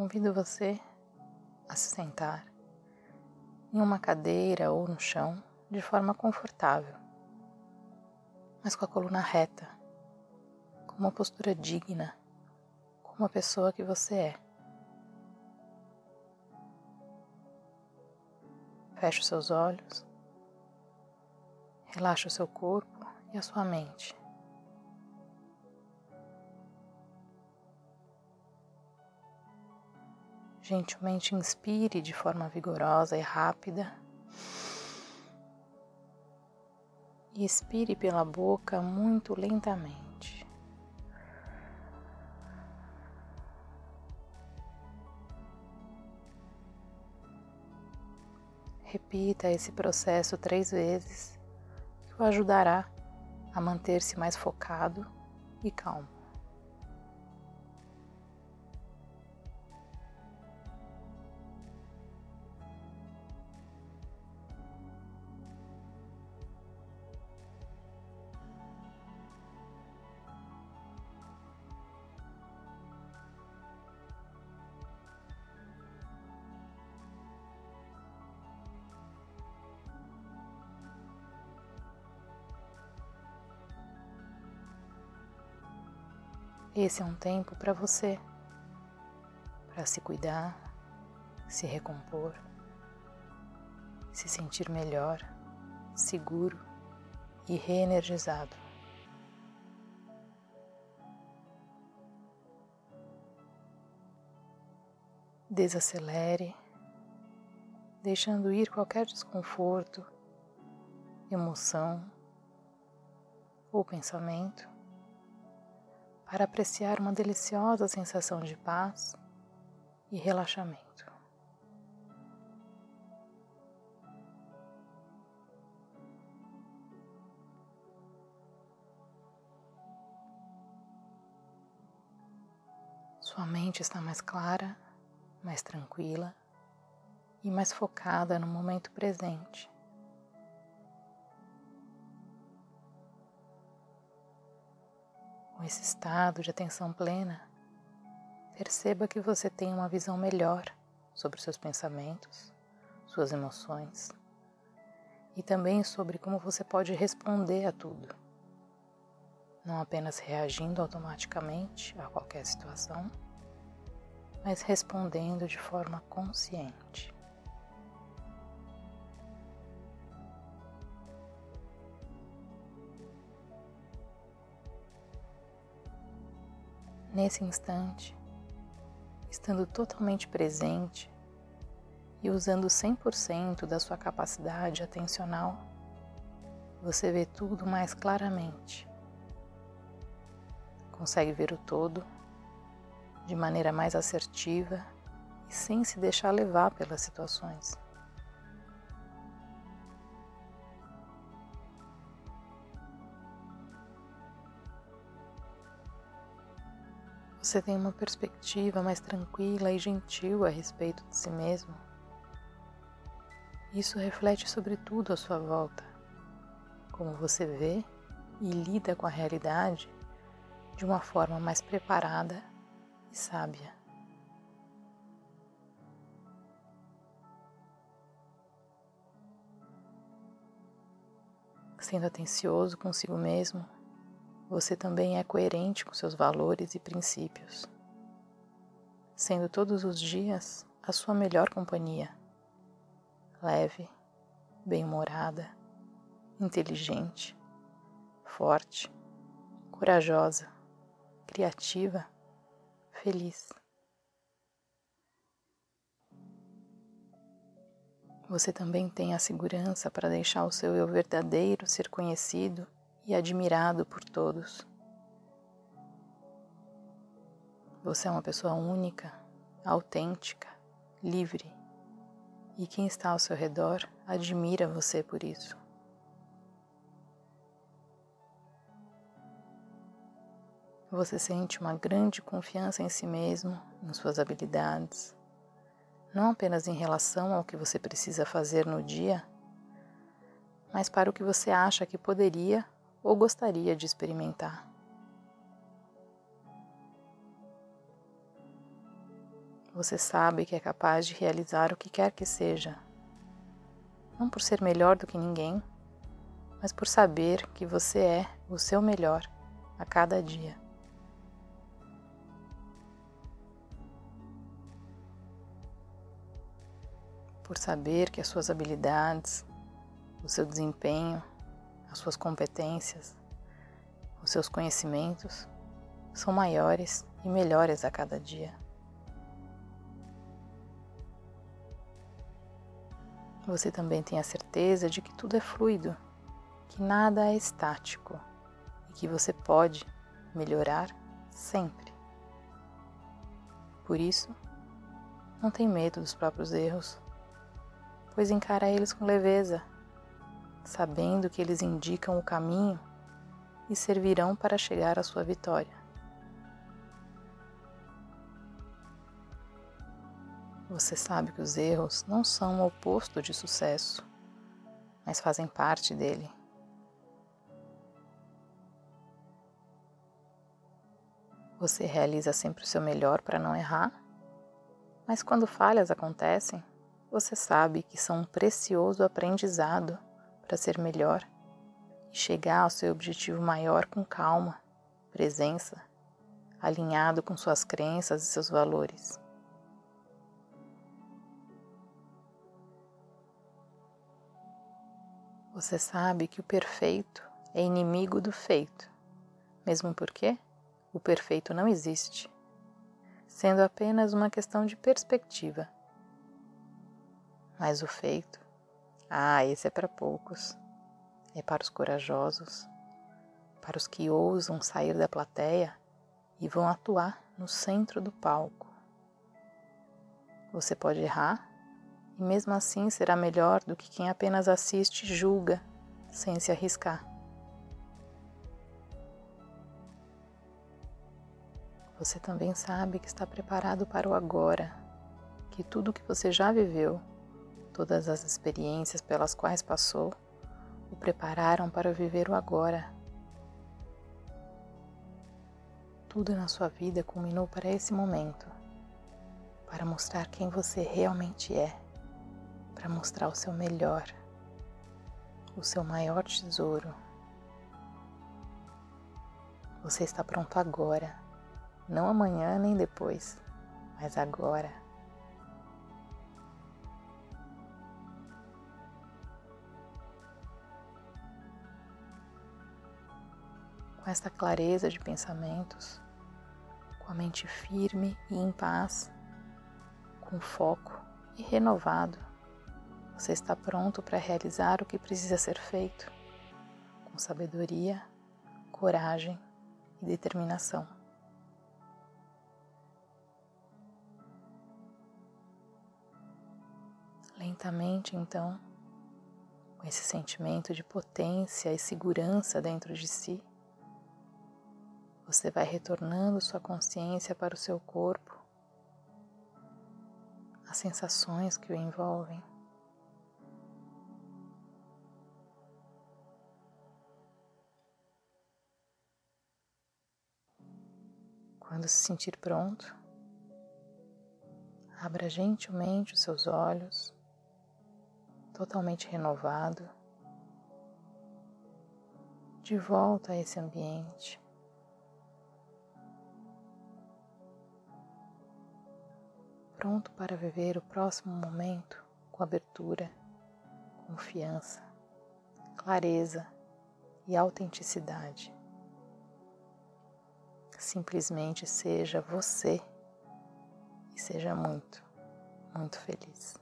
convido você a se sentar em uma cadeira ou no chão de forma confortável, mas com a coluna reta, com uma postura digna, como a pessoa que você é. Feche os seus olhos, relaxe o seu corpo e a sua mente. Gentilmente inspire de forma vigorosa e rápida. E expire pela boca muito lentamente. Repita esse processo três vezes, que o ajudará a manter-se mais focado e calmo. Esse é um tempo para você, para se cuidar, se recompor, se sentir melhor, seguro e reenergizado. Desacelere, deixando ir qualquer desconforto, emoção ou pensamento para apreciar uma deliciosa sensação de paz e relaxamento. Sua mente está mais clara, mais tranquila e mais focada no momento presente. Com esse estado de atenção plena, perceba que você tem uma visão melhor sobre seus pensamentos, suas emoções e também sobre como você pode responder a tudo, não apenas reagindo automaticamente a qualquer situação, mas respondendo de forma consciente. Nesse instante, estando totalmente presente e usando 100% da sua capacidade atencional, você vê tudo mais claramente. Consegue ver o todo de maneira mais assertiva e sem se deixar levar pelas situações. Você tem uma perspectiva mais tranquila e gentil a respeito de si mesmo. Isso reflete sobre tudo à sua volta, como você vê e lida com a realidade de uma forma mais preparada e sábia. Sendo atencioso consigo mesmo, você também é coerente com seus valores e princípios, sendo todos os dias a sua melhor companhia, leve, bem-humorada, inteligente, forte, corajosa, criativa, feliz. Você também tem a segurança para deixar o seu eu verdadeiro ser conhecido e admirado por todos. Você é uma pessoa única, autêntica, livre, e quem está ao seu redor admira você por isso. Você sente uma grande confiança em si mesmo, em suas habilidades, não apenas em relação ao que você precisa fazer no dia, mas para o que você acha que poderia ou gostaria de experimentar. Você sabe que é capaz de realizar o que quer que seja, não por ser melhor do que ninguém, mas por saber que você é o seu melhor a cada dia. Por saber que as suas habilidades, o seu desempenho, as suas competências, os seus conhecimentos são maiores e melhores a cada dia. Você também tem a certeza de que tudo é fluido, que nada é estático e que você pode melhorar sempre. Por isso, não tem medo dos próprios erros, pois encara eles com leveza, sabendo que eles indicam o caminho e servirão para chegar à sua vitória. Você sabe que os erros não são o oposto de sucesso, mas fazem parte dele. Você realiza sempre o seu melhor para não errar, mas quando falhas acontecem, você sabe que são um precioso aprendizado para ser melhor e chegar ao seu objetivo maior com calma, presença, alinhado com suas crenças e seus valores. Você sabe que o perfeito é inimigo do feito, mesmo porque o perfeito não existe, sendo apenas uma questão de perspectiva. Mas o feito, ah, esse é para poucos, é para os corajosos, para os que ousam sair da plateia e vão atuar no centro do palco. Você pode errar e mesmo assim será melhor do que quem apenas assiste e julga sem se arriscar. Você também sabe que está preparado para o agora, que tudo o que você já viveu, todas as experiências pelas quais passou, o prepararam para viver o agora. Tudo na sua vida culminou para esse momento, para mostrar quem você realmente é para mostrar o seu melhor, o seu maior tesouro. Você está pronto agora, não amanhã nem depois, mas agora. Com esta clareza de pensamentos, com a mente firme e em paz, com foco e renovado, você está pronto para realizar o que precisa ser feito, com sabedoria, coragem e determinação. Lentamente, então, com esse sentimento de potência e segurança dentro de si, você vai retornando sua consciência para o seu corpo, as sensações que o envolvem. Quando se sentir pronto, abra gentilmente os seus olhos, totalmente renovado, de volta a esse ambiente. Pronto para viver o próximo momento com abertura, confiança, clareza e autenticidade. Simplesmente seja você e seja muito, muito feliz.